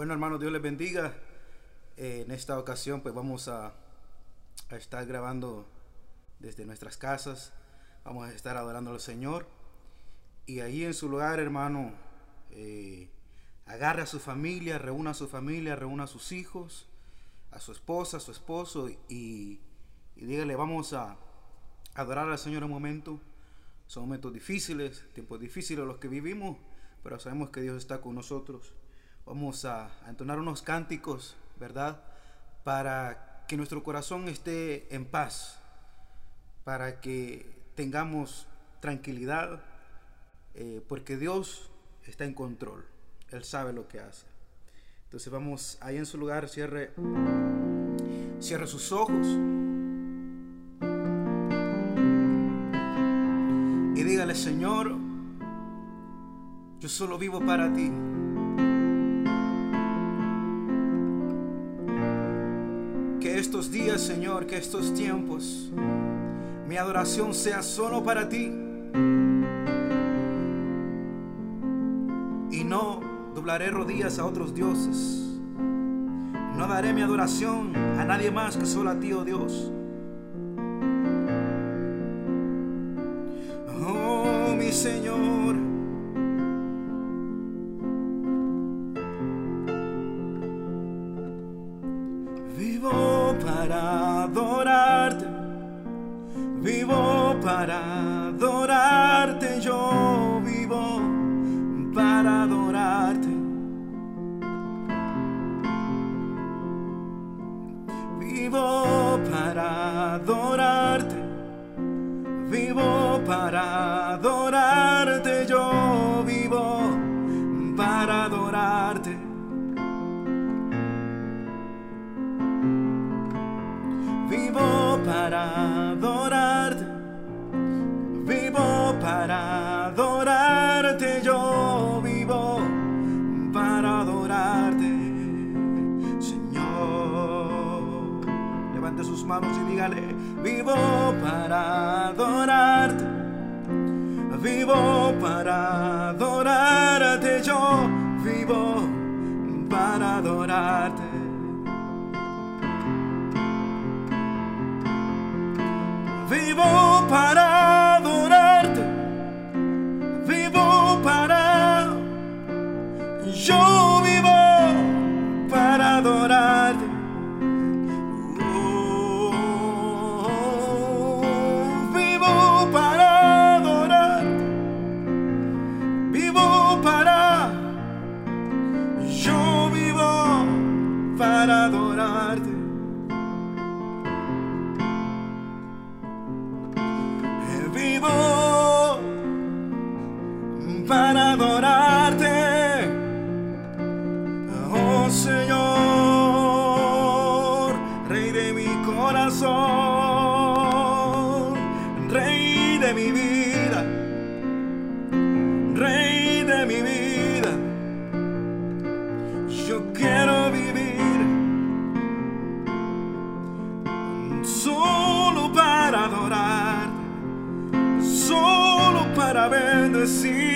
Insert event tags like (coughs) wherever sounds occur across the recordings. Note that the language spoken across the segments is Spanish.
Bueno, hermano, Dios les bendiga. Eh, en esta ocasión, pues vamos a, a, estar grabando desde nuestras casas. Vamos a estar adorando al Señor. Y ahí en su lugar, hermano, eh, agarre a su familia, reúna a su familia, reúna a sus hijos, a su esposa, a su esposo y, y dígale, vamos a adorar al Señor un momento. Son momentos difíciles, tiempos difíciles los que vivimos, pero sabemos que Dios está con nosotros. Vamos a, entonar unos cánticos, ¿verdad? Para que nuestro corazón esté en paz, para que tengamos tranquilidad, eh, porque Dios está en control, Él sabe lo que hace. Entonces vamos ahí en su lugar, cierre, cierre sus ojos y dígale, Señor, yo solo vivo para ti. Estos días, Señor, que estos tiempos, mi adoración sea solo para ti. Y no doblaré rodillas a otros dioses. No daré mi adoración a nadie más que solo a ti, oh Dios. Oh, mi Señor. Vivo para adorarte, vivo para adorarte, yo vivo para adorarte. Vivo Rey de mi vida, Rey de mi vida, yo quiero vivir solo para adorar solo para bendecirte.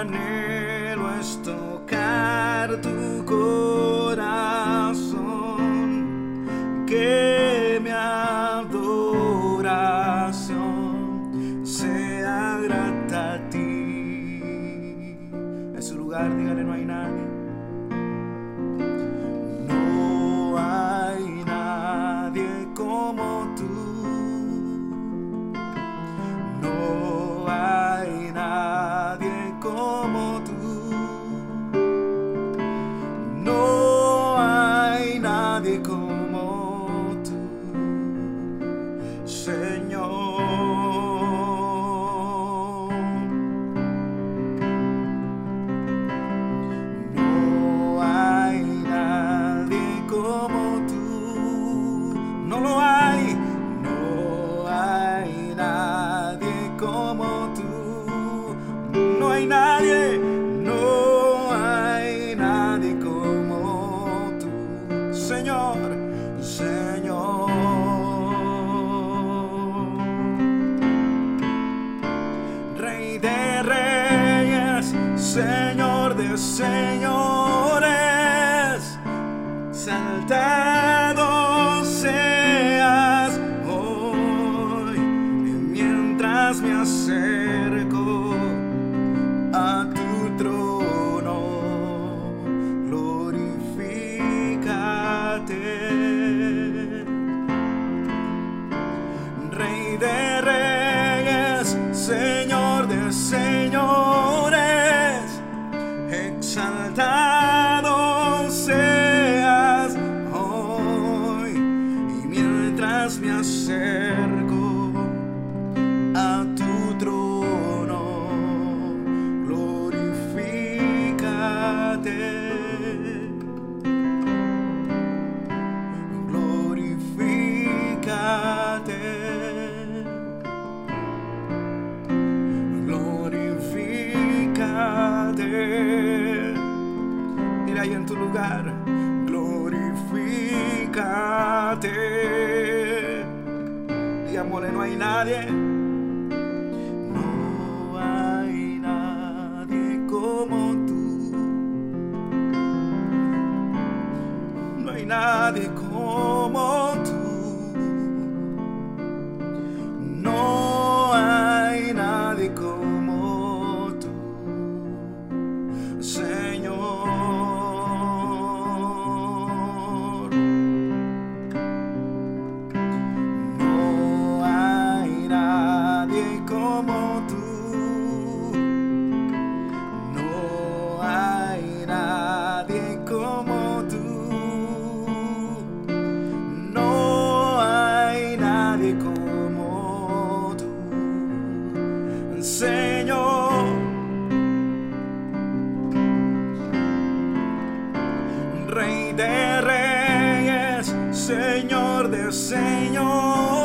anhelo es tocar tu Señor de Señor.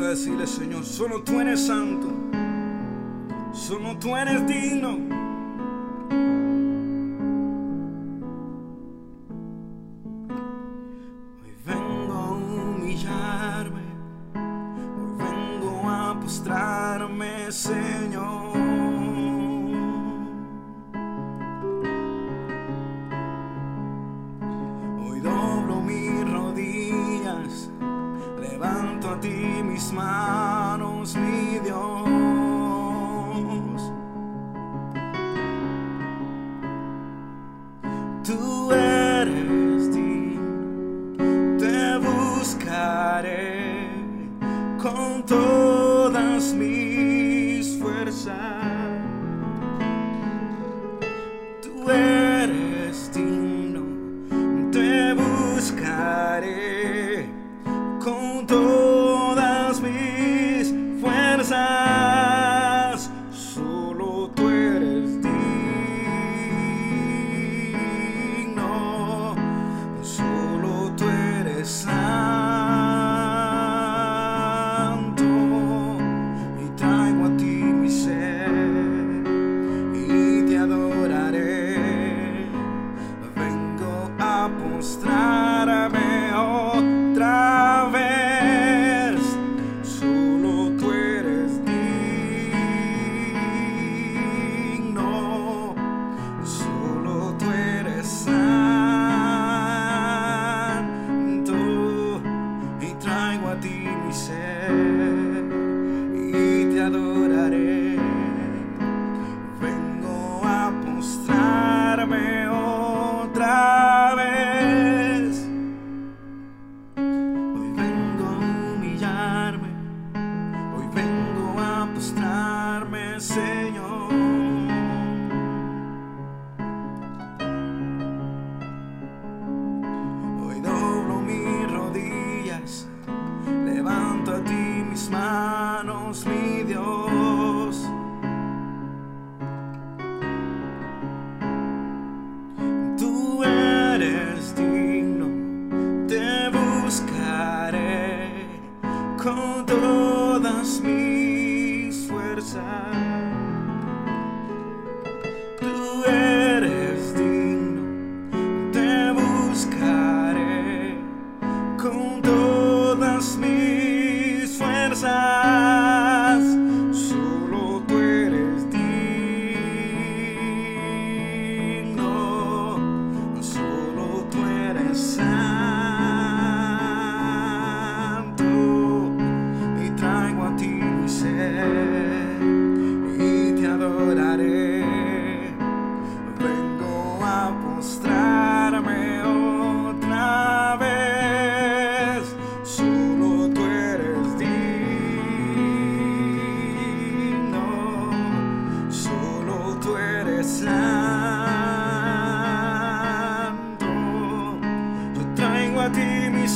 a decirle, Señor, solo tú eres santo, solo tú eres digno.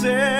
Ti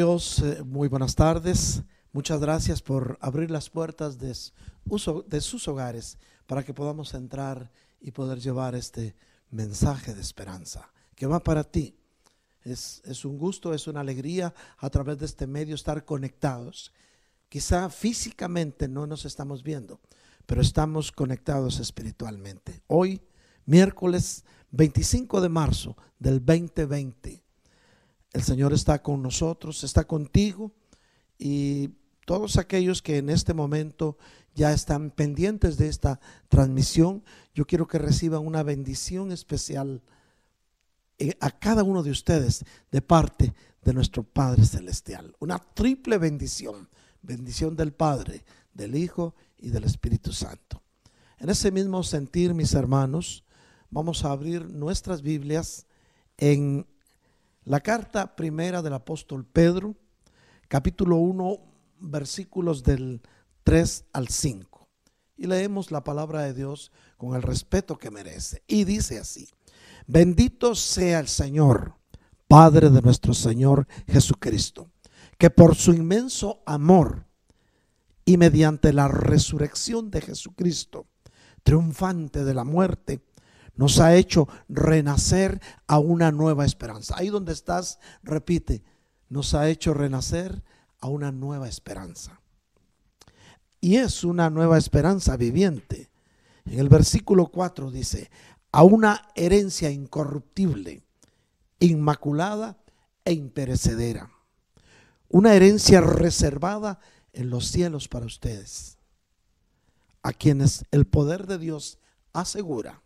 Dios, eh, muy buenas tardes. Muchas gracias por abrir las puertas de, de sus hogares para que podamos entrar y poder llevar este mensaje de esperanza que va para ti. Es, es, un gusto, es una alegría a través de este medio estar conectados. Quizá físicamente no nos estamos viendo, pero estamos conectados espiritualmente. Hoy, miércoles 25 de marzo del 2020, el Señor está con nosotros, está contigo y todos aquellos que en este momento ya están pendientes de esta transmisión, yo quiero que reciban una bendición especial eh, a cada uno de ustedes de parte de nuestro Padre Celestial. Una triple bendición. Bendición del Padre, del Hijo y del Espíritu Santo. En ese mismo sentir, mis hermanos, vamos a abrir nuestras Biblias en la carta primera del apóstol Pedro, capítulo 1, versículos del 3 al 5. Y leemos la palabra de Dios con el respeto que merece. Y dice así, bendito sea el Señor, Padre de nuestro Señor Jesucristo, que por su inmenso amor, y mediante la resurrección de Jesucristo, triunfante de la muerte, nos ha hecho renacer a una nueva esperanza. Ahí donde estás, repite, nos ha hecho renacer a una nueva esperanza. Y es una nueva esperanza viviente. En el versículo 4 dice, a una herencia incorruptible, inmaculada e imperecedera. Una herencia reservada en los cielos para ustedes, a quienes el poder de Dios asegura,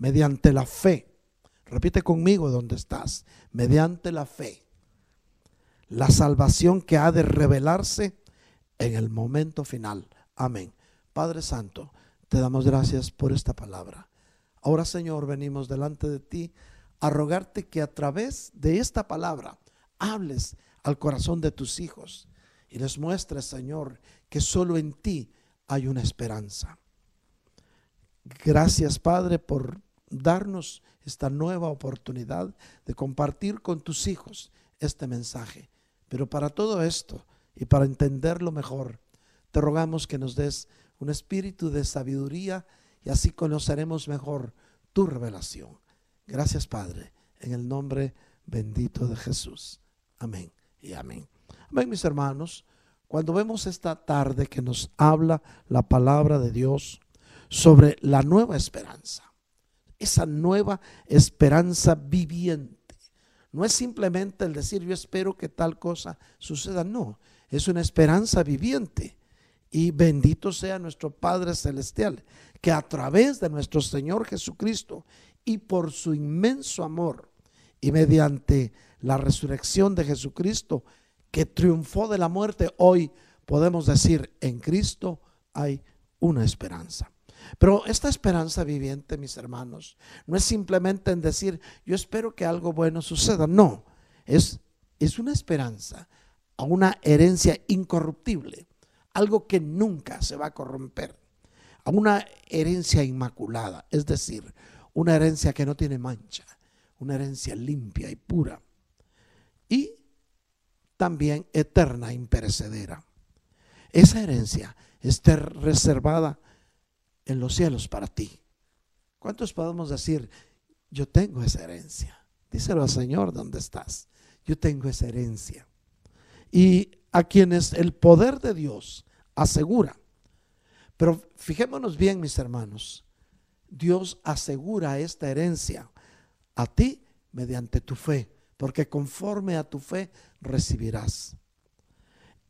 mediante la fe, repite conmigo donde estás, mediante la fe, la salvación que ha de revelarse en el momento final. Amén. Padre Santo, te damos gracias por esta palabra. Ahora, Señor, venimos delante de ti a rogarte que a través de esta palabra hables al corazón de tus hijos y les muestres, Señor, que solo en ti hay una esperanza. Gracias, Padre, por darnos esta nueva oportunidad de compartir con tus hijos este mensaje. Pero para todo esto y para entenderlo mejor, te rogamos que nos des un espíritu de sabiduría y así conoceremos mejor tu revelación. Gracias, Padre, en el nombre bendito de Jesús. Amén y amén. Ven mis hermanos, cuando vemos esta tarde que nos habla la palabra de Dios sobre la nueva esperanza, esa nueva esperanza viviente, no es simplemente el decir yo espero que tal cosa suceda, no, es una esperanza viviente. Y bendito sea nuestro Padre Celestial, que a través de nuestro Señor Jesucristo y por su inmenso amor y mediante la resurrección de Jesucristo, que triunfó de la muerte, hoy podemos decir, en Cristo hay una esperanza. Pero esta esperanza viviente, mis hermanos, no es simplemente en decir, yo espero que algo bueno suceda. No, es, es una esperanza a una herencia incorruptible, algo que nunca se va a corromper, a una herencia inmaculada, es decir, una herencia que no tiene mancha, una herencia limpia y pura. Y también eterna, imperecedera. Esa herencia está reservada en los cielos para ti. ¿Cuántos podemos decir, yo tengo esa herencia? Díselo al Señor, ¿dónde estás? Yo tengo esa herencia. Y a quienes el poder de Dios asegura. Pero fijémonos bien, mis hermanos, Dios asegura esta herencia a ti mediante tu fe porque conforme a tu fe recibirás.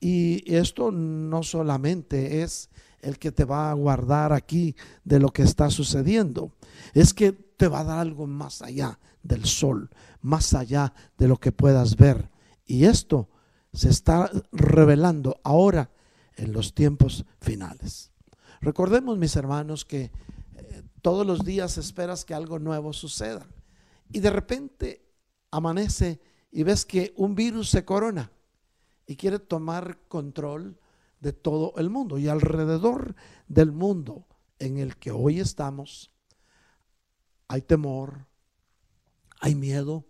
Y esto no solamente es el que te va a guardar aquí de lo que está sucediendo, es que te va a dar algo más allá del sol, más allá de lo que puedas ver. Y esto se está revelando ahora en los tiempos finales. Recordemos, mis hermanos, que eh, todos los días esperas que algo nuevo suceda. Y de repente amanece y ves que un virus se corona y quiere tomar control de todo el mundo. Y alrededor del mundo en el que hoy estamos, hay temor, hay miedo,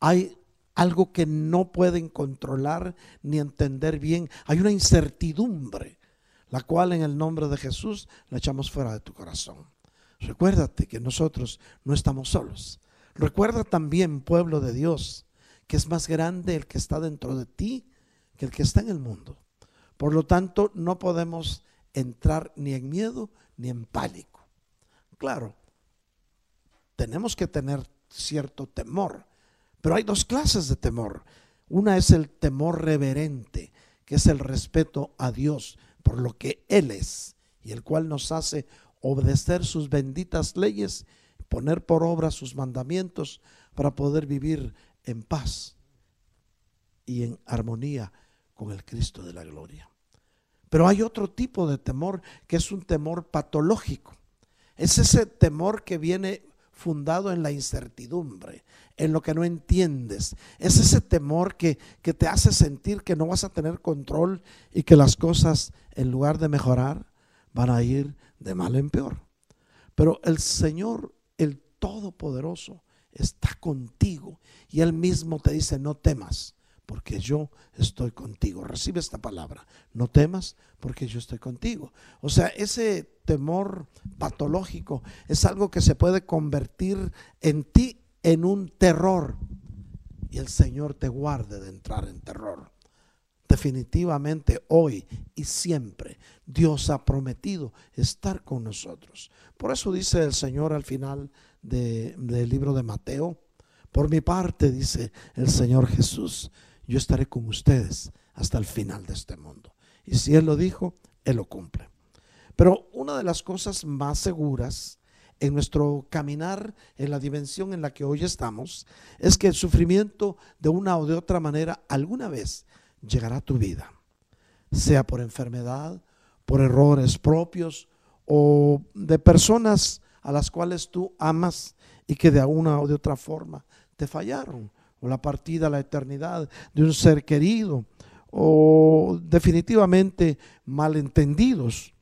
hay algo que no pueden controlar ni entender bien. Hay una incertidumbre, la cual en el nombre de Jesús la echamos fuera de tu corazón. Recuérdate que nosotros no estamos solos. Recuerda también, pueblo de Dios, que es más grande el que está dentro de ti que el que está en el mundo. Por lo tanto, no podemos entrar ni en miedo ni en pánico. Claro, tenemos que tener cierto temor, pero hay dos clases de temor. Una es el temor reverente, que es el respeto a Dios por lo que Él es y el cual nos hace obedecer sus benditas leyes, poner por obra sus mandamientos para poder vivir en paz y en armonía con el Cristo de la gloria. Pero hay otro tipo de temor que es un temor patológico. Es ese temor que viene fundado en la incertidumbre, en lo que no entiendes. Es ese temor que, que, te hace sentir que no vas a tener control y que las cosas, en lugar de mejorar, van a ir de mal en peor. Pero el Señor, el Todopoderoso, está contigo y Él mismo te dice, no temas, porque yo estoy contigo. Recibe esta palabra. No temas porque yo estoy contigo. O sea, ese temor patológico es algo que se puede convertir en ti en un terror. Y el Señor te guarde de entrar en terror. Definitivamente hoy y siempre Dios ha prometido estar con nosotros. Por eso dice el Señor al final del libro de Mateo, por mi parte, dice el Señor Jesús, yo estaré con ustedes hasta el final de este mundo. Y si Él lo dijo, Él lo cumple. Pero una de las cosas más seguras en nuestro caminar en la dimensión en la que hoy estamos es que el sufrimiento de una o de otra manera alguna vez llegará a tu vida, sea por enfermedad, por errores propios o de personas a las cuales tú amas y que de una o de otra forma te fallaron o la partida a la eternidad de un ser querido, o definitivamente malentendidos.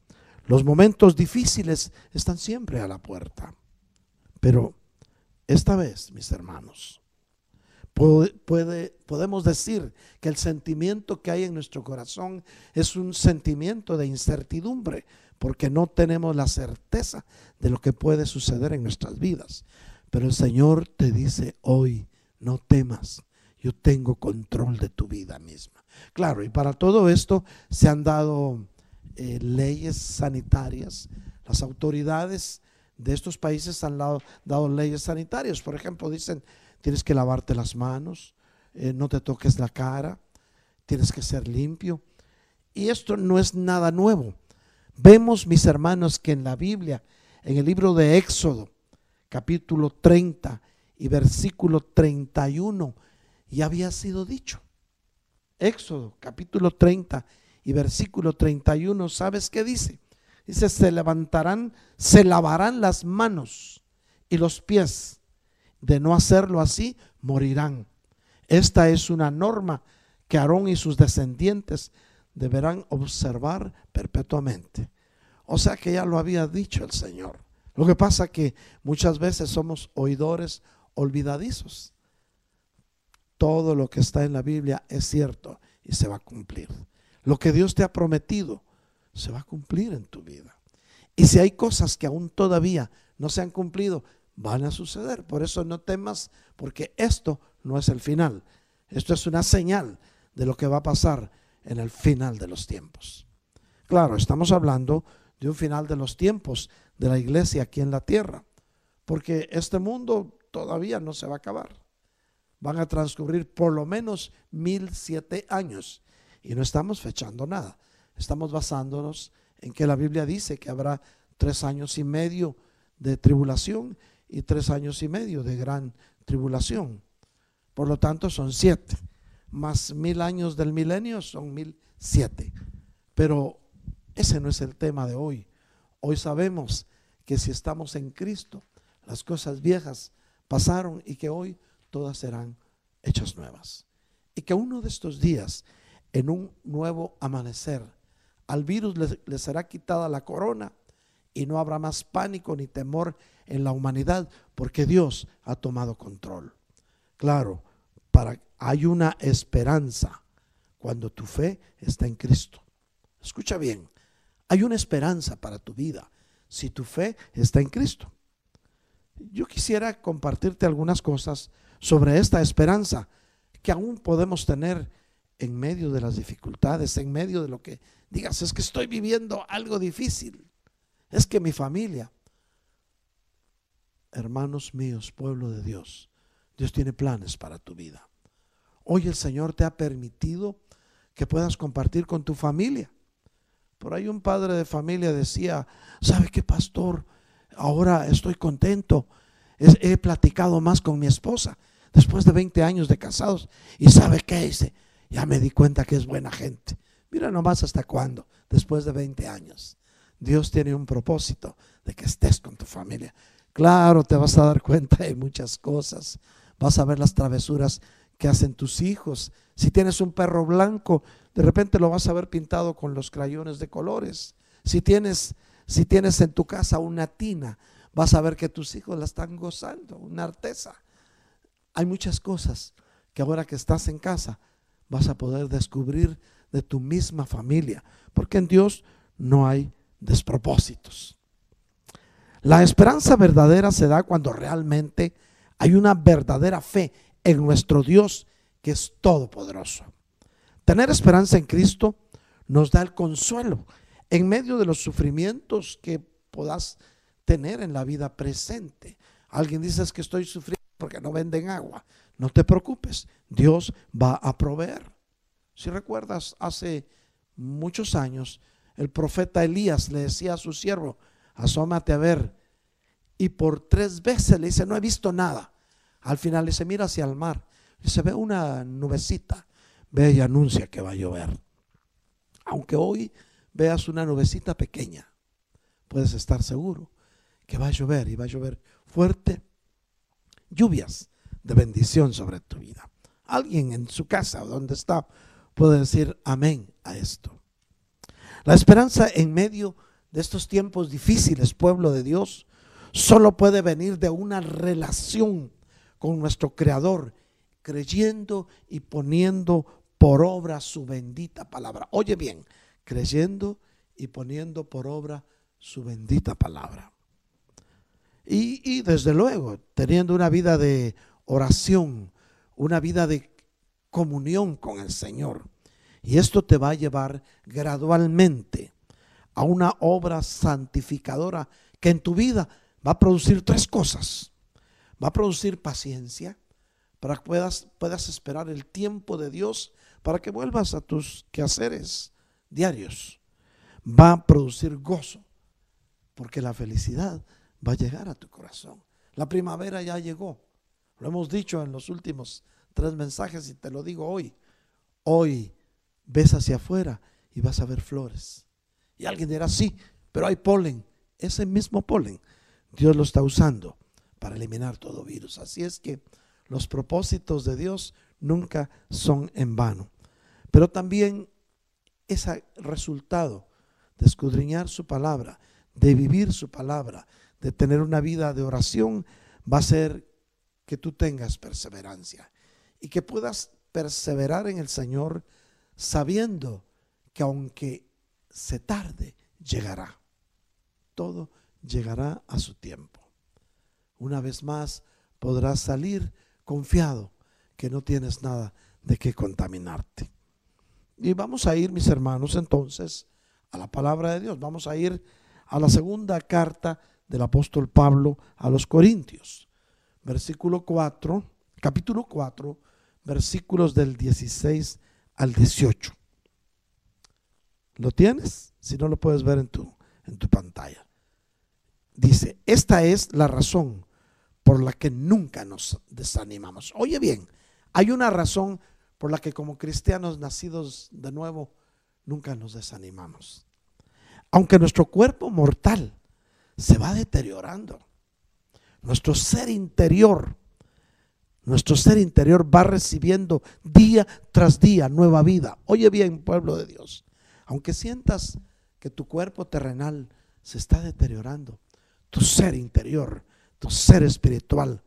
Los momentos difíciles están siempre a la puerta. Pero esta vez, mis hermanos, podemos decir que el sentimiento que hay en nuestro corazón es un sentimiento de incertidumbre, porque no tenemos la certeza de lo que puede suceder en nuestras vidas. Pero el Señor te dice hoy, no temas, yo tengo control de tu vida misma. Claro, y para todo esto se han dado eh, leyes sanitarias. Las autoridades de estos países han dado, leyes sanitarias. Por ejemplo, dicen, tienes que lavarte las manos, eh, no te toques la cara, tienes que ser limpio. Y esto no es nada nuevo. Vemos, mis hermanos, que en la Biblia, en el libro de Éxodo, capítulo 30, y versículo 31 ya había sido dicho. Éxodo capítulo 30 y versículo 31, ¿sabes qué dice? Dice, se levantarán, se lavarán las manos y los pies. De no hacerlo así, morirán. Esta es una norma que Aarón y sus descendientes deberán observar perpetuamente. O sea que ya lo había dicho el Señor. Lo que pasa que muchas veces somos oidores olvidadizos. Todo lo que está en la Biblia es cierto y se va a cumplir. Lo que Dios te ha prometido se va a cumplir en tu vida. Y si hay cosas que aún todavía no se han cumplido, van a suceder. Por eso no temas, porque esto no es el final. Esto es una señal de lo que va a pasar en el final de los tiempos. Claro, estamos hablando de un final de los tiempos de la iglesia aquí en la tierra, porque este mundo todavía no se va a acabar. Van a transcurrir por lo menos mil siete años y no estamos fechando nada. Estamos basándonos en que la Biblia dice que habrá tres años y medio de tribulación y tres años y medio de gran tribulación. Por lo tanto, son siete. Más mil años del milenio son mil siete. Pero ese no es el tema de hoy. Hoy sabemos que si estamos en Cristo, las cosas viejas pasaron y que hoy todas serán hechas nuevas. Y que uno de estos días, en un nuevo amanecer, al virus le, será quitada la corona y no habrá más pánico ni temor en la humanidad porque Dios ha tomado control. Claro, para hay una esperanza cuando tu fe está en Cristo. Escucha bien, hay una esperanza para tu vida si tu fe está en Cristo. Yo quisiera compartirte algunas cosas sobre esta esperanza que aún podemos tener en medio de las dificultades, en medio de lo que digas, es que estoy viviendo algo difícil, es que mi familia, hermanos míos, pueblo de Dios, Dios tiene planes para tu vida. Hoy el Señor te ha permitido que puedas compartir con tu familia. Por ahí un padre de familia decía, ¿sabe qué, pastor? Ahora estoy contento. He, platicado más con mi esposa después de 20 años de casados. ¿Y sabe qué? Dice, ya me di cuenta que es buena gente. Mira nomás hasta cuándo, después de 20 años. Dios tiene un propósito de que estés con tu familia. Claro, te vas a dar cuenta de muchas cosas. Vas a ver las travesuras que hacen tus hijos. Si tienes un perro blanco, de repente lo vas a ver pintado con los crayones de colores. Si tienes, si tienes en tu casa una tina, vas a ver que tus hijos la están gozando, una artesa. Hay muchas cosas que ahora que estás en casa vas a poder descubrir de tu misma familia, porque en Dios no hay despropósitos. La esperanza verdadera se da cuando realmente hay una verdadera fe en nuestro Dios que es todopoderoso. Tener esperanza en Cristo nos da el consuelo en medio de los sufrimientos que puedas tener en la vida presente. Alguien dice que estoy sufriendo porque no venden agua. No te preocupes, Dios va a proveer. Si recuerdas, hace muchos años, el profeta Elías le decía a su siervo, asómate a ver. Y por tres veces le dice, no he visto nada. Al final le dice, mira hacia el mar. Y se ve una nubecita. Ve y anuncia que va a llover. Aunque hoy veas una nubecita pequeña, puedes estar seguro que va a llover y va a llover fuerte. Lluvias de bendición sobre tu vida. Alguien en su casa o donde está puede decir amén a esto. La esperanza en medio de estos tiempos difíciles, pueblo de Dios, solo puede venir de una relación con nuestro Creador, creyendo y poniendo por obra su bendita palabra. Oye bien, creyendo y poniendo por obra su bendita palabra. Y, y, desde luego, teniendo una vida de oración, una vida de comunión con el Señor. Y esto te va a llevar gradualmente a una obra santificadora que en tu vida va a producir tres cosas. Va a producir paciencia para que puedas, puedas esperar el tiempo de Dios para que vuelvas a tus quehaceres diarios. Va a producir gozo porque la felicidad va a llegar a tu corazón. La primavera ya llegó. Lo hemos dicho en los últimos tres mensajes y te lo digo hoy. Hoy ves hacia afuera y vas a ver flores. Y alguien dirá, sí, pero hay polen. Ese mismo polen Dios lo está usando para eliminar todo virus. Así es que los propósitos de Dios nunca son en vano. Pero también ese resultado de escudriñar su palabra, de vivir su palabra, de tener una vida de oración, va a ser que tú tengas perseverancia y que puedas perseverar en el Señor sabiendo que aunque se tarde, llegará. Todo llegará a su tiempo. Una vez más podrás salir confiado que no tienes nada de qué contaminarte. Y vamos a ir, mis hermanos, entonces a la palabra de Dios. Vamos a ir a la segunda carta del apóstol Pablo a los Corintios. Versículo 4, capítulo 4, versículos del 16 al 18. ¿Lo tienes? Si no lo puedes ver en tu, en tu pantalla. Dice, esta es la razón por la que nunca nos desanimamos. Oye bien, hay una razón por la que como cristianos nacidos de nuevo nunca nos desanimamos. Aunque nuestro cuerpo mortal se va deteriorando, nuestro ser interior nuestro ser interior va recibiendo día tras día nueva vida. Oye bien, pueblo de Dios, aunque sientas que tu cuerpo terrenal se está deteriorando, tu ser interior, tu ser espiritual,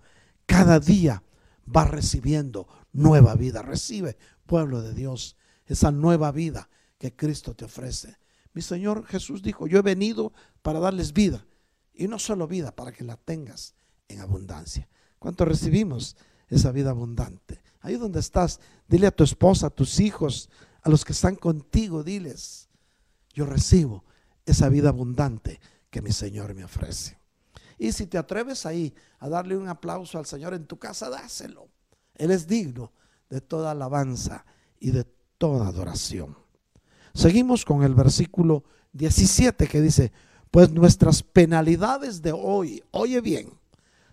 cada día va recibiendo nueva vida. Recibe, pueblo de Dios, esa nueva vida que Cristo te ofrece. Mi Señor Jesús dijo, yo he venido para darles vida. Y no solo vida, para que la tengas en abundancia. ¿Cuánto recibimos esa vida abundante? Ahí donde estás, dile a tu esposa, a tus hijos, a los que están contigo, diles, yo recibo esa vida abundante que mi Señor me ofrece. Y si te atreves ahí a darle un aplauso al Señor en tu casa, dáselo. Él es digno de toda alabanza y de toda adoración. Seguimos con el versículo 17 que dice, pues nuestras penalidades de hoy, oye bien,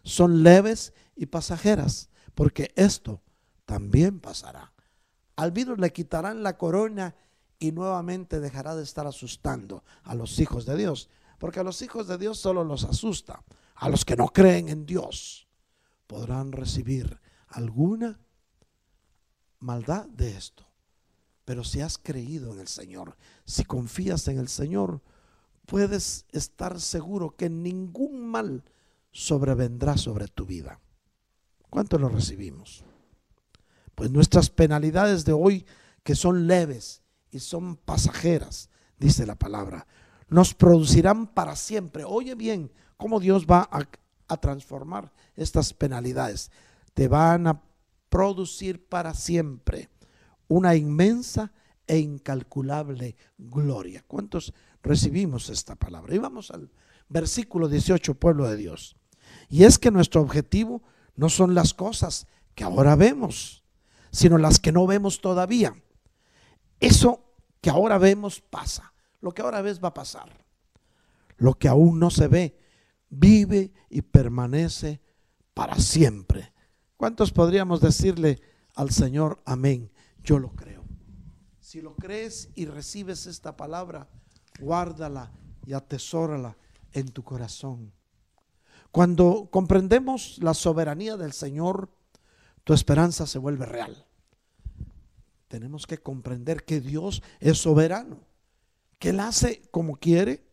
son leves y pasajeras, porque esto también pasará. Al virus le quitarán la corona y nuevamente dejará de estar asustando a los hijos de Dios, porque a los hijos de Dios solo los asusta. A los que no creen en Dios podrán recibir alguna maldad de esto. Pero si has creído en el Señor, si confías en el Señor, puedes estar seguro que ningún mal sobrevendrá sobre tu vida. ¿Cuánto lo recibimos? Pues nuestras penalidades de hoy, que son leves y son pasajeras, dice la palabra, nos producirán para siempre. Oye bien, cómo Dios va a, a transformar estas penalidades. Te van a producir para siempre una inmensa e incalculable gloria. ¿Cuántos recibimos esta palabra? Y vamos al versículo 18, pueblo de Dios. Y es que nuestro objetivo no son las cosas que ahora vemos, sino las que no vemos todavía. Eso que ahora vemos pasa. Lo que ahora ves va a pasar. Lo que aún no se ve vive y permanece para siempre. ¿Cuántos podríamos decirle al Señor amén? Yo lo creo. Si lo crees y recibes esta palabra, guárdala y atesórala en tu corazón. Cuando comprendemos la soberanía del Señor, tu esperanza se vuelve real. Tenemos que comprender que Dios es soberano, que Él hace como quiere,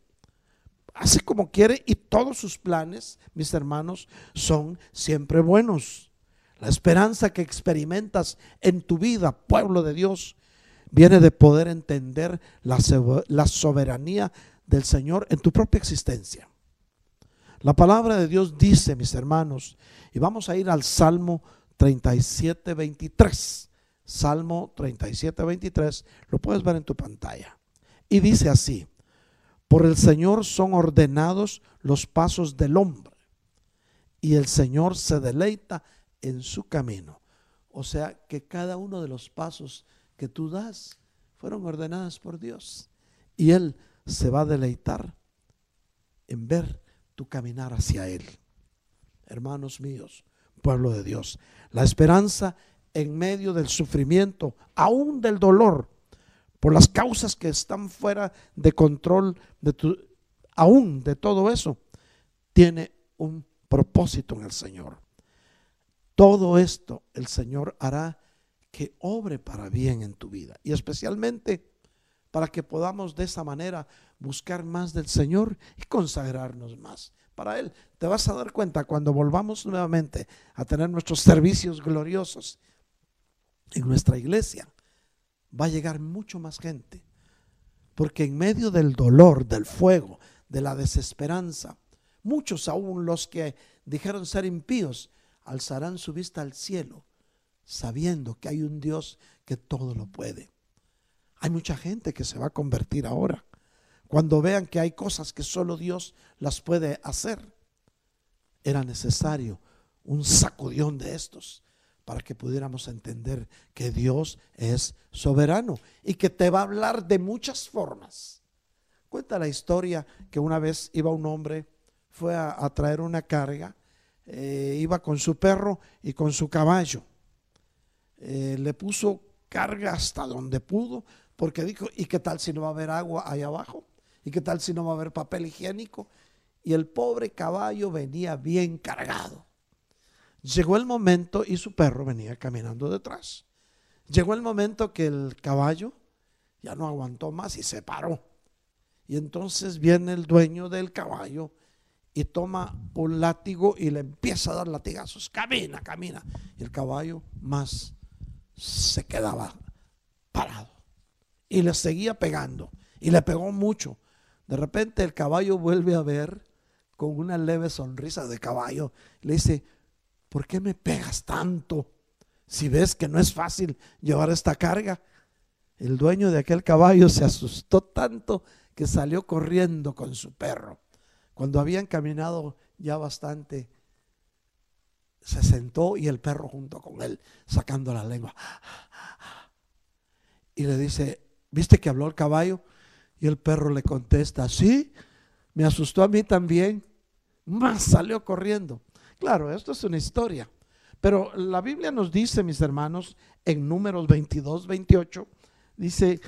hace como quiere y todos sus planes, mis hermanos, son siempre buenos. La esperanza que experimentas en tu vida, pueblo de Dios, viene de poder entender la, soberanía del Señor en tu propia existencia. La palabra de Dios dice, mis hermanos, y vamos a ir al Salmo 37, 23. Salmo 37, 23, lo puedes ver en tu pantalla. Y dice así, por el Señor son ordenados los pasos del hombre, y el Señor se deleita en su camino. O sea que cada uno de los pasos que tú das fueron ordenados por Dios. Y Él se va a deleitar en ver tu caminar hacia Él. Hermanos míos, pueblo de Dios, la esperanza en medio del sufrimiento, aún del dolor, por las causas que están fuera de control de tu, aún de todo eso, tiene un propósito en el Señor. Todo esto el Señor hará que obre para bien en tu vida y especialmente para que podamos de esa manera buscar más del Señor y consagrarnos más para Él. Te vas a dar cuenta cuando volvamos nuevamente a tener nuestros servicios gloriosos en nuestra iglesia, va a llegar mucho más gente. Porque en medio del dolor, del fuego, de la desesperanza, muchos aún los que dijeron ser impíos, alzarán su vista al cielo, sabiendo que hay un Dios que todo lo puede. Hay mucha gente que se va a convertir ahora cuando vean que hay cosas que solo Dios las puede hacer. Era necesario un sacudión de estos para que pudiéramos entender que Dios es soberano y que te va a hablar de muchas formas. Cuenta la historia que una vez iba un hombre, fue a, traer una carga, eh, iba con su perro y con su caballo. Eh, le puso carga hasta donde pudo, porque dijo, ¿y qué tal si no va a haber agua ahí abajo? ¿Y qué tal si no va a haber papel higiénico? Y el pobre caballo venía bien cargado. Llegó el momento y su perro venía caminando detrás. Llegó el momento que el caballo ya no aguantó más y se paró. Y entonces viene el dueño del caballo y toma un látigo y le empieza a dar latigazos. Camina, camina. Y el caballo más se quedaba parado. Y le seguía pegando. Y le pegó mucho. De repente el caballo vuelve a ver con una leve sonrisa de caballo. Le dice, ¿por qué me pegas tanto? Si ves que no es fácil llevar esta carga. El dueño de aquel caballo se asustó tanto que salió corriendo con su perro. Cuando habían caminado ya bastante, se sentó y el perro junto con él, sacando la lengua. Y le dice, ¿viste que habló el caballo? Y el perro le contesta, sí, me asustó a mí también. Más salió corriendo. Claro, esto es una historia. Pero la Biblia nos dice, mis hermanos, en números 22, 28, dice,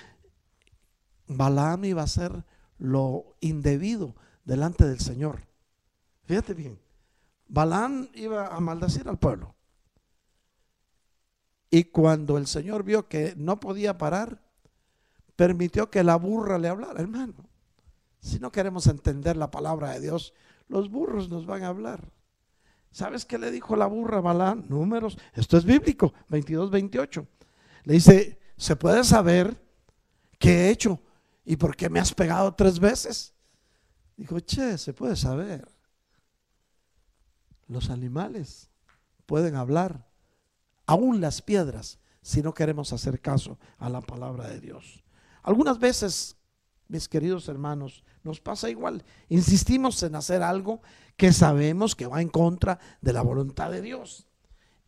Balaam iba a hacer lo indebido delante del Señor. Fíjate bien, Balaam iba a maldecir al pueblo. Y cuando el Señor vio que no podía parar, permitió que la burra le hablara, hermano. Si no queremos entender la palabra de Dios, los burros nos van a hablar. ¿Sabes qué le dijo la burra a Balaam? Números, esto es bíblico, 22, 28. Le dice, ¿se puede saber qué he hecho y por qué me has pegado tres veces? Dijo, che, se puede saber. Los animales pueden hablar, aún las piedras, si no queremos hacer caso a la palabra de Dios. Algunas veces, mis queridos hermanos, nos pasa igual. Insistimos en hacer algo que sabemos que va en contra de la voluntad de Dios.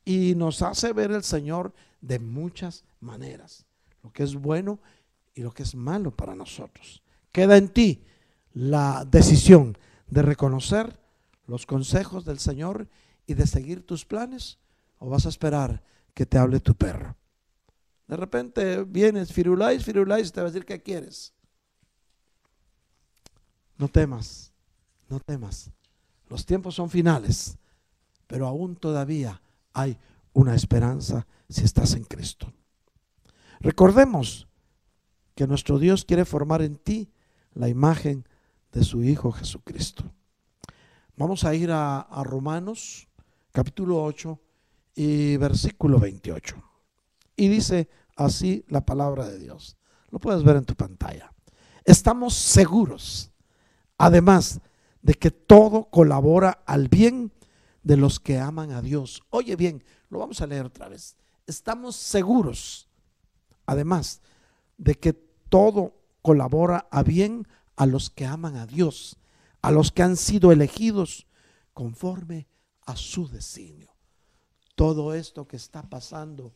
Y nos hace ver el Señor de muchas maneras. Lo que es bueno y lo que es malo para nosotros. Queda en ti la decisión de reconocer los consejos del Señor y de seguir tus planes o vas a esperar que te hable tu perro. De repente vienes, firuláis, firuláis, te va a decir qué quieres. No temas, no temas. Los tiempos son finales, pero aún todavía hay una esperanza si estás en Cristo. Recordemos que nuestro Dios quiere formar en ti la imagen de su Hijo Jesucristo. Vamos a ir a, Romanos capítulo 8 y versículo 28. Y dice así la palabra de Dios. Lo puedes ver en tu pantalla. Estamos seguros, además, de que todo colabora al bien de los que aman a Dios. Oye bien, lo vamos a leer otra vez. Estamos seguros, además, de que todo colabora a bien a los que aman a Dios, a los que han sido elegidos conforme a su designio. Todo esto que está pasando,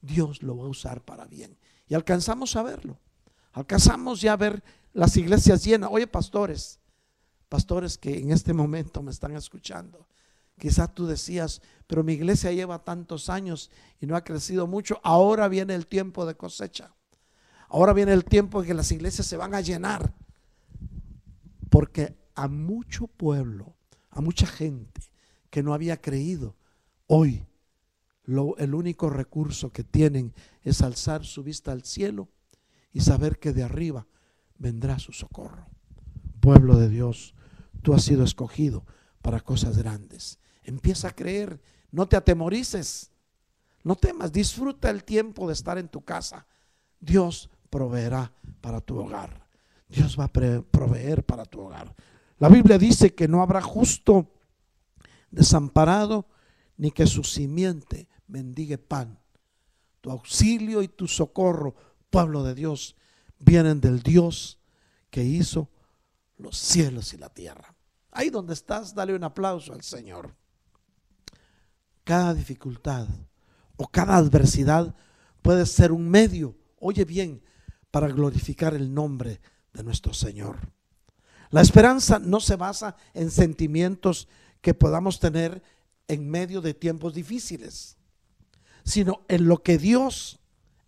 Dios lo va a usar para bien. Y alcanzamos a verlo. Alcanzamos ya a ver las iglesias llenas. Oye, pastores, pastores que en este momento me están escuchando. Quizá tú decías, pero mi iglesia lleva tantos años y no ha crecido mucho. Ahora viene el tiempo de cosecha. Ahora viene el tiempo en que las iglesias se van a llenar. Porque a mucho pueblo, a mucha gente que no había creído, hoy el único recurso que tienen es alzar su vista al cielo y saber que de arriba vendrá su socorro. Pueblo de Dios, tú has sido escogido para cosas grandes. Empieza a creer, no te atemorices, no temas, disfruta el tiempo de estar en tu casa. Dios proveerá para tu hogar. Dios va a proveer para tu hogar. La Biblia dice que no habrá justo desamparado ni que su simiente mendigue pan. Tu auxilio y tu socorro, pueblo de Dios, vienen del Dios que hizo los cielos y la tierra. Ahí donde estás, dale un aplauso al Señor. Cada dificultad o cada adversidad puede ser un medio, oye bien, para glorificar el nombre de nuestro Señor. La esperanza no se basa en sentimientos que podamos tener en medio de tiempos difíciles, sino en lo que Dios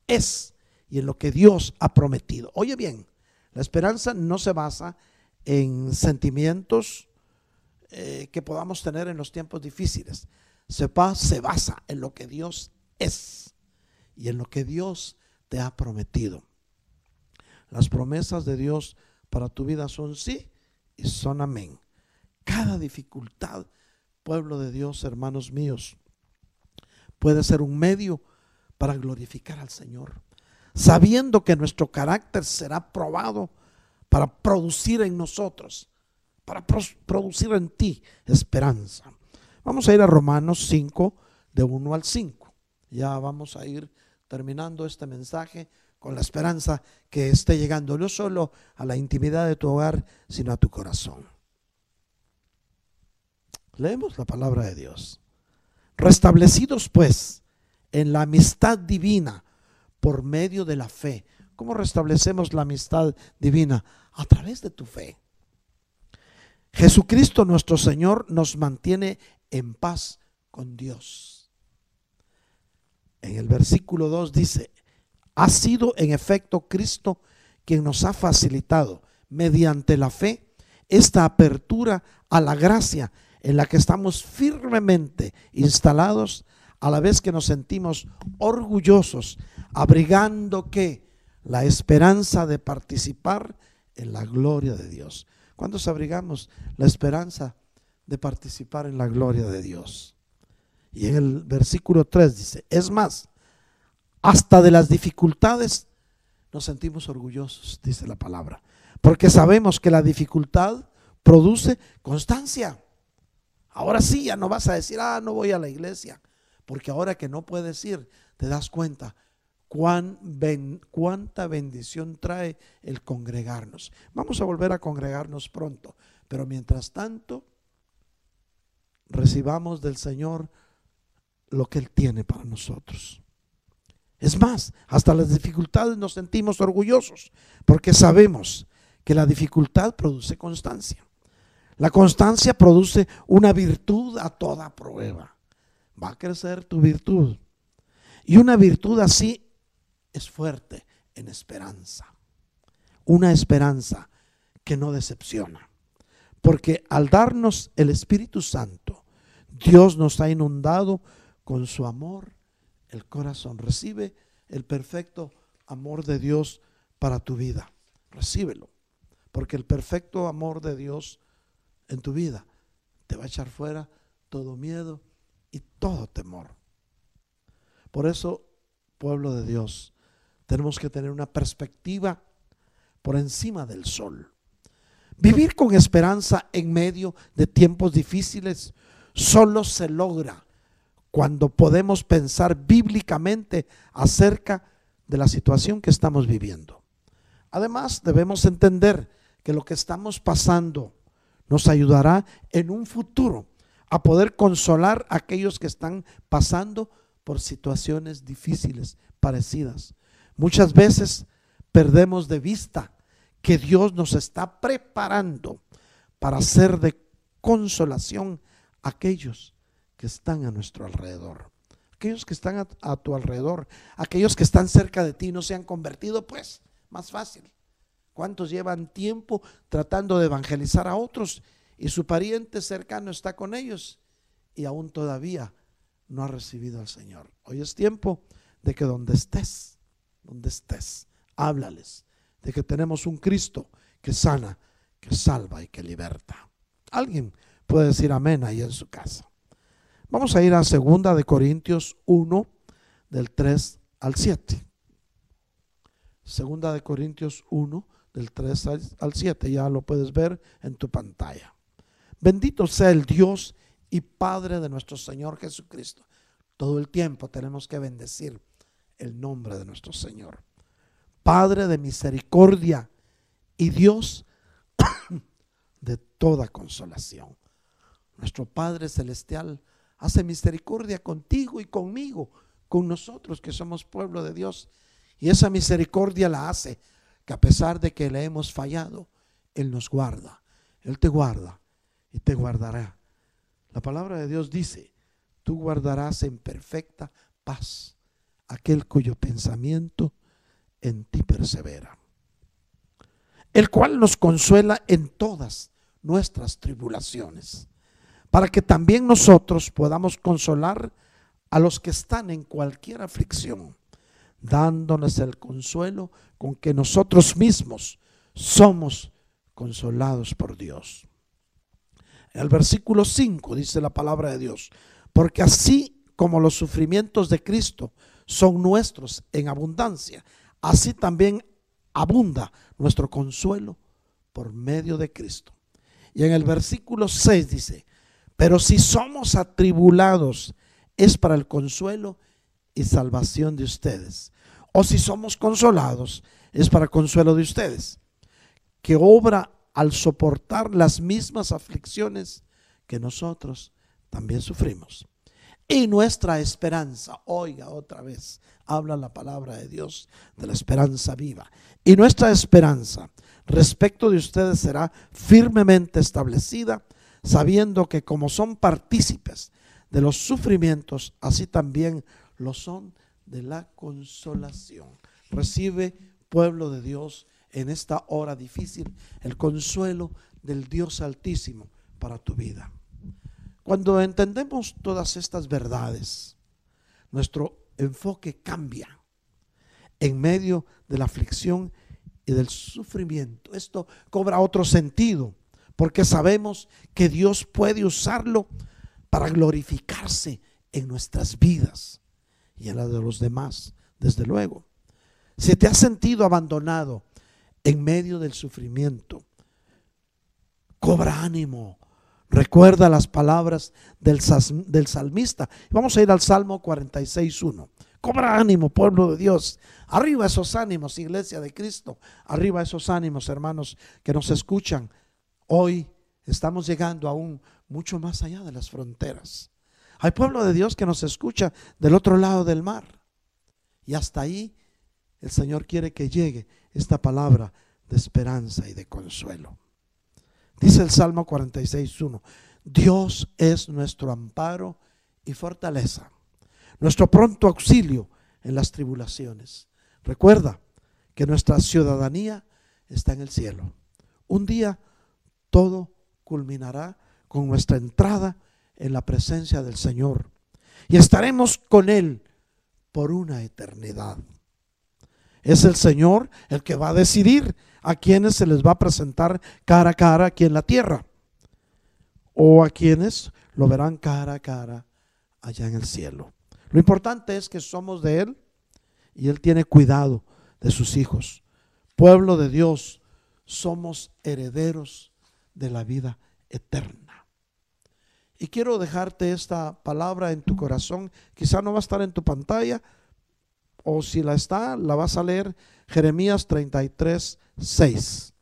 es y en lo que Dios ha prometido. Oye bien, la esperanza no se basa en sentimientos eh, que podamos tener en los tiempos difíciles. Se, se basa en lo que Dios es y en lo que Dios te ha prometido. Las promesas de Dios para tu vida son sí y son amén. Cada dificultad, pueblo de Dios, hermanos míos, puede ser un medio para glorificar al Señor, sabiendo que nuestro carácter será probado para producir en nosotros, para producir en ti esperanza. Vamos a ir a Romanos 5, de 1 al 5. Ya vamos a ir terminando este mensaje con la esperanza que esté llegando no solo a la intimidad de tu hogar, sino a tu corazón. Leemos la palabra de Dios. Restablecidos pues en la amistad divina por medio de la fe. ¿Cómo restablecemos la amistad divina? A través de tu fe. Jesucristo nuestro Señor nos mantiene en paz con Dios. En el versículo 2 dice, ha sido en efecto Cristo quien nos ha facilitado mediante la fe esta apertura a la gracia en la que estamos firmemente instalados a la vez que nos sentimos orgullosos, abrigando que la esperanza de participar en la gloria de Dios. ¿Cuántos abrigamos la esperanza de participar en la gloria de Dios? Y en el versículo 3 dice, es más, hasta de las dificultades nos sentimos orgullosos, dice la palabra, porque sabemos que la dificultad produce constancia. Ahora sí, ya no vas a decir, ah, no voy a la iglesia, porque ahora que no puedes ir, te das cuenta cuán cuánta bendición trae el congregarnos. Vamos a volver a congregarnos pronto, pero mientras tanto, recibamos del Señor lo que Él tiene para nosotros. Es más, hasta las dificultades nos sentimos orgullosos porque sabemos que la dificultad produce constancia. La constancia produce una virtud a toda prueba. Va a crecer tu virtud. Y una virtud así es fuerte en esperanza. Una esperanza que no decepciona. Porque al darnos el Espíritu Santo, Dios nos ha inundado con su amor el corazón. Recibe el perfecto amor de Dios para tu vida. Recíbelo. Porque el perfecto amor de Dios en tu vida te va a echar fuera todo miedo y todo temor. Por eso, pueblo de Dios, tenemos que tener una perspectiva por encima del sol. Vivir con esperanza en medio de tiempos difíciles solo se logra cuando podemos pensar bíblicamente acerca de la situación que estamos viviendo. Además, debemos entender que lo que estamos pasando nos ayudará en un futuro a poder consolar a aquellos que están pasando por situaciones difíciles, parecidas. Muchas veces perdemos de vista que Dios nos está preparando para ser de consolación a aquellos que están a nuestro alrededor. Aquellos que están a, tu alrededor, aquellos que están cerca de ti no se han convertido, pues más fácil. ¿Cuántos llevan tiempo tratando de evangelizar a otros y su pariente cercano está con ellos y aún todavía no ha recibido al Señor? Hoy es tiempo de que donde estés, donde estés, háblales de que tenemos un Cristo que sana, que salva y que liberta. Alguien puede decir amén ahí en su casa. Vamos a ir a segunda de Corintios 1 del 3 al 7. Segunda de Corintios 1 del 3 al 7, ya lo puedes ver en tu pantalla. Bendito sea el Dios y Padre de nuestro Señor Jesucristo. Todo el tiempo tenemos que bendecir el nombre de nuestro Señor. Padre de misericordia y Dios (coughs) de toda consolación. Nuestro Padre Celestial hace misericordia contigo y conmigo, con nosotros que somos pueblo de Dios. Y esa misericordia la hace que a pesar de que le hemos fallado, Él nos guarda. Él te guarda y te guardará. La palabra de Dios dice, tú guardarás en perfecta paz aquel cuyo pensamiento en ti persevera. El cual nos consuela en todas nuestras tribulaciones para que también nosotros podamos consolar a los que están en cualquier aflicción, dándoles el consuelo con que nosotros mismos somos consolados por Dios. En el versículo 5 dice la palabra de Dios, porque así como los sufrimientos de Cristo son nuestros en abundancia, así también abunda nuestro consuelo por medio de Cristo. Y en el versículo 6 dice, pero si somos atribulados, es para el consuelo y salvación de ustedes. O si somos consolados, es para consuelo de ustedes, que obra al soportar las mismas aflicciones que nosotros también sufrimos. Y nuestra esperanza, oiga otra vez, habla la palabra de Dios de la esperanza viva. Y nuestra esperanza respecto de ustedes será firmemente establecida, sabiendo que como son partícipes de los sufrimientos, así también lo son de la consolación. Recibe, pueblo de Dios, en esta hora difícil, el consuelo del Dios Altísimo para tu vida. Cuando entendemos todas estas verdades, nuestro enfoque cambia en medio de la aflicción y del sufrimiento. Esto cobra otro sentido, porque sabemos que Dios puede usarlo para glorificarse en nuestras vidas y en la de los demás, desde luego. Si te has sentido abandonado en medio del sufrimiento, cobra ánimo. Recuerda las palabras del, del salmista. Vamos a ir al Salmo 46.1. Cobra ánimo, pueblo de Dios. Arriba esos ánimos, iglesia de Cristo. Arriba esos ánimos, hermanos, que nos escuchan. Hoy estamos llegando aún mucho más allá de las fronteras. Hay pueblo de Dios que nos escucha del otro lado del mar. Y hasta ahí el Señor quiere que llegue esta palabra de esperanza y de consuelo. Dice el Salmo 46.1, Dios es nuestro amparo y fortaleza, nuestro pronto auxilio en las tribulaciones. Recuerda que nuestra ciudadanía está en el cielo. Un día todo culminará con nuestra entrada en la presencia del Señor y estaremos con Él por una eternidad. Es el Señor el que va a decidir a quienes se les va a presentar cara a cara aquí en la tierra o a quienes lo verán cara a cara allá en el cielo. Lo importante es que somos de Él y Él tiene cuidado de sus hijos. Pueblo de Dios, somos herederos de la vida eterna. Y quiero dejarte esta palabra en tu corazón. Quizá no va a estar en tu pantalla, o si la está, la vas a leer Jeremías 33, 6.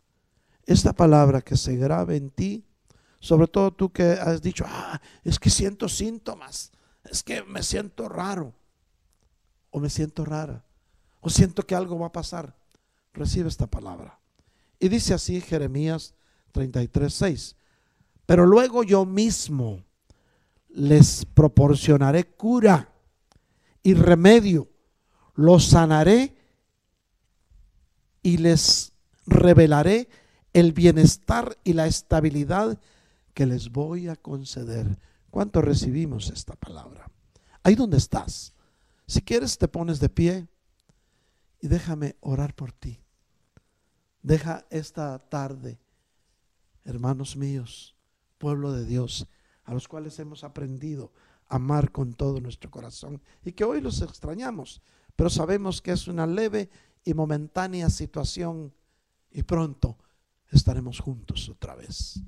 Esta palabra que se grabe en ti, sobre todo tú que has dicho, ah, es que siento síntomas, es que me siento raro, o me siento rara, o siento que algo va a pasar. Recibe esta palabra. Y dice así Jeremías 33, 6. Pero luego yo mismo les proporcionaré cura y remedio los sanaré y les revelaré el bienestar y la estabilidad que les voy a conceder. ¿Cuánto recibimos esta palabra? Ahí donde estás. Si quieres te pones de pie y déjame orar por ti. Deja esta tarde, hermanos míos, pueblo de Dios, a los cuales hemos aprendido a amar con todo nuestro corazón y que hoy los extrañamos pero sabemos que es una leve y momentánea situación y pronto estaremos juntos otra vez.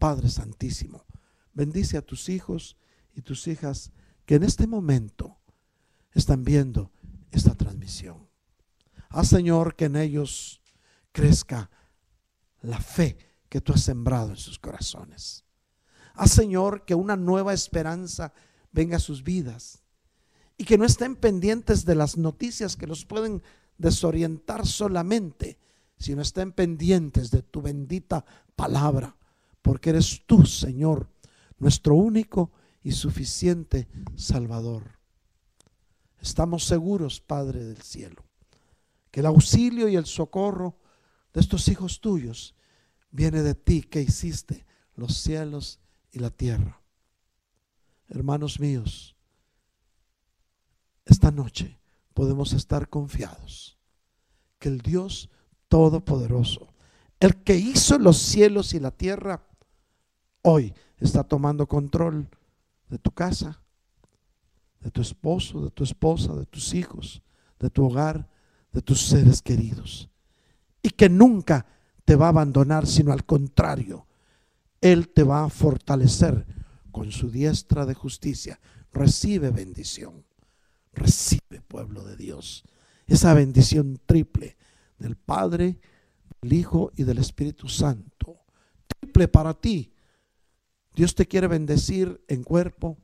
Padre Santísimo, bendice a tus hijos y tus hijas que en este momento están viendo esta transmisión. Haz, Señor, que en ellos crezca la fe que tú has sembrado en sus corazones. Haz, Señor, que una nueva esperanza venga a sus vidas y que no estén pendientes de las noticias que los pueden desorientar solamente, sino estén pendientes de tu bendita palabra, porque eres tú, Señor, nuestro único y suficiente Salvador. Estamos seguros, Padre del cielo, que el auxilio y el socorro de estos hijos tuyos viene de ti que hiciste los cielos y la tierra. Hermanos míos, esta noche podemos estar confiados que el Dios Todopoderoso, el que hizo los cielos y la tierra, hoy está tomando control de tu casa, de tu esposo, de tu esposa, de tus hijos, de tu hogar, de tus seres queridos. Y que nunca te va a abandonar, sino al contrario, Él te va a fortalecer con su diestra de justicia. Recibe bendición. Recibe, pueblo de Dios, esa bendición triple del Padre, del Hijo y del Espíritu Santo. Triple para ti. Dios te quiere bendecir en cuerpo,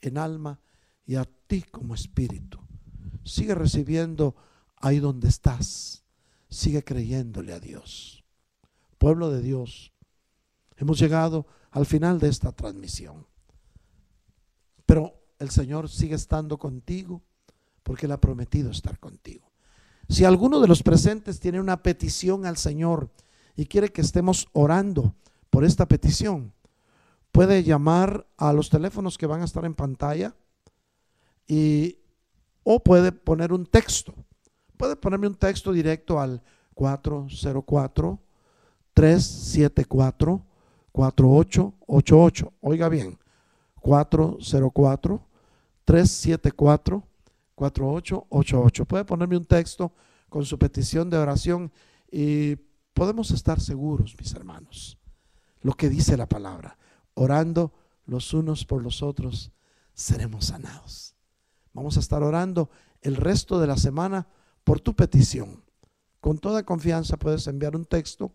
en alma y a ti como espíritu. Sigue recibiendo ahí donde estás. Sigue creyéndole a Dios. Pueblo de Dios, hemos llegado al final de esta transmisión. Pero el Señor sigue estando contigo porque Él ha prometido estar contigo. Si alguno de los presentes tiene una petición al Señor y quiere que estemos orando por esta petición, puede llamar a los teléfonos que van a estar en pantalla y o puede poner un texto. Puede ponerme un texto directo al 404 374 4888. Oiga bien, 404 374 4888. Puede ponerme un texto con su petición de oración y podemos estar seguros, mis hermanos, lo que dice la palabra. Orando los unos por los otros, seremos sanados. Vamos a estar orando el resto de la semana por tu petición. Con toda confianza puedes enviar un texto.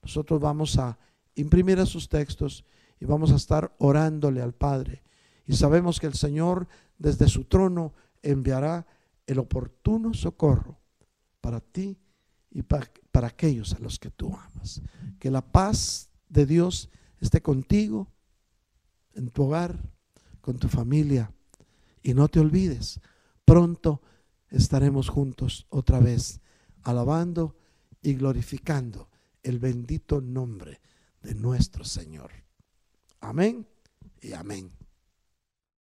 Nosotros vamos a imprimir esos textos y vamos a estar orándole al Padre. Y sabemos que el Señor desde su trono enviará el oportuno socorro para ti y para, para, aquellos a los que tú amas. Que la paz de Dios esté contigo, en tu hogar, con tu familia. Y no te olvides, pronto estaremos juntos otra vez, alabando y glorificando el bendito nombre de nuestro Señor. Amén y amén.